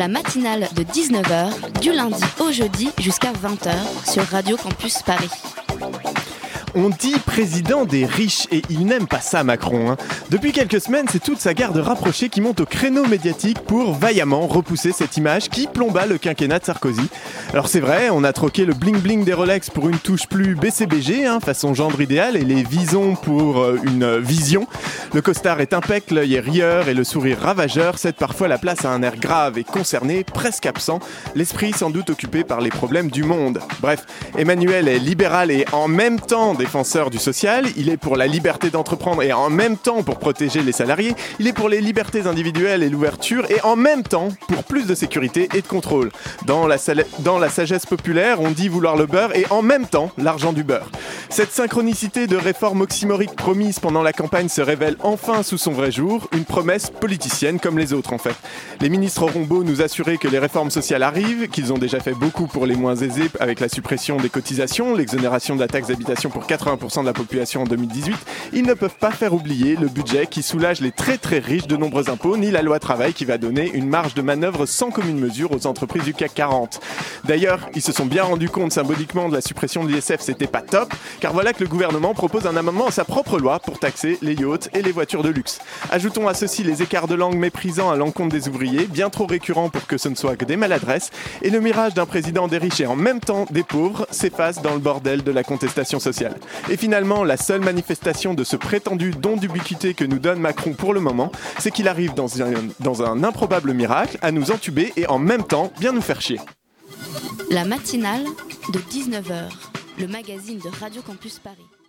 La matinale de 19h, du lundi au jeudi jusqu'à 20h sur Radio Campus Paris. On dit président des riches et il n'aime pas ça Macron. hein. Depuis quelques semaines, c'est toute sa garde rapprochée qui monte au créneau médiatique pour vaillamment repousser cette image qui plomba le quinquennat de Sarkozy. Alors c'est vrai, on a troqué le bling bling des Rolex pour une touche plus BCBG, hein, façon gendre idéal, et les visons pour euh, une vision. Le costard est impec, l'œil est rieur et le sourire ravageur cède parfois la place à un air grave et concerné, presque absent, l'esprit sans doute occupé par les problèmes du monde. Bref, Emmanuel est libéral et en même temps défenseur du social, il est pour la liberté d'entreprendre et en même temps pour protéger les salariés, il est pour les libertés individuelles et l'ouverture et en même temps pour plus de sécurité et de contrôle. Dans la, dans la sagesse populaire, on dit vouloir le beurre et en même temps l'argent du beurre. Cette synchronicité de réformes oxymoriques promises pendant la campagne se révèle enfin sous son vrai jour, une promesse politicienne comme les autres en fait. Les ministres auront beau nous assurer que les réformes sociales arrivent, qu'ils ont déjà fait beaucoup pour les moins aisés avec la suppression des cotisations, l'exonération de la taxe d'habitation pour 80% de la population en 2018, ils ne peuvent pas faire oublier le budget qui soulage les très très riches de nombreux impôts, ni la loi travail qui va donner une marge de manœuvre sans commune mesure aux entreprises du CAC 40. D'ailleurs, ils se sont bien rendus compte symboliquement de la suppression de l'ISF, c'était pas top, car voilà que le gouvernement propose un amendement à sa propre loi pour taxer les yachts et les voitures de luxe. Ajoutons à ceci les écarts de langue méprisants à l'encontre des ouvriers, bien trop récurrents pour que ce ne soit que des maladresses, et le mirage d'un président des riches et en même temps des pauvres s'efface dans le bordel de la contestation sociale. Et finalement, la seule manifestation de ce prétendu don d'ubiquité que nous donne Macron pour le moment, c'est qu'il arrive dans un, dans un improbable miracle à nous entuber et en même temps bien nous faire chier. La matinale de 19h, le magazine de Radio Campus Paris.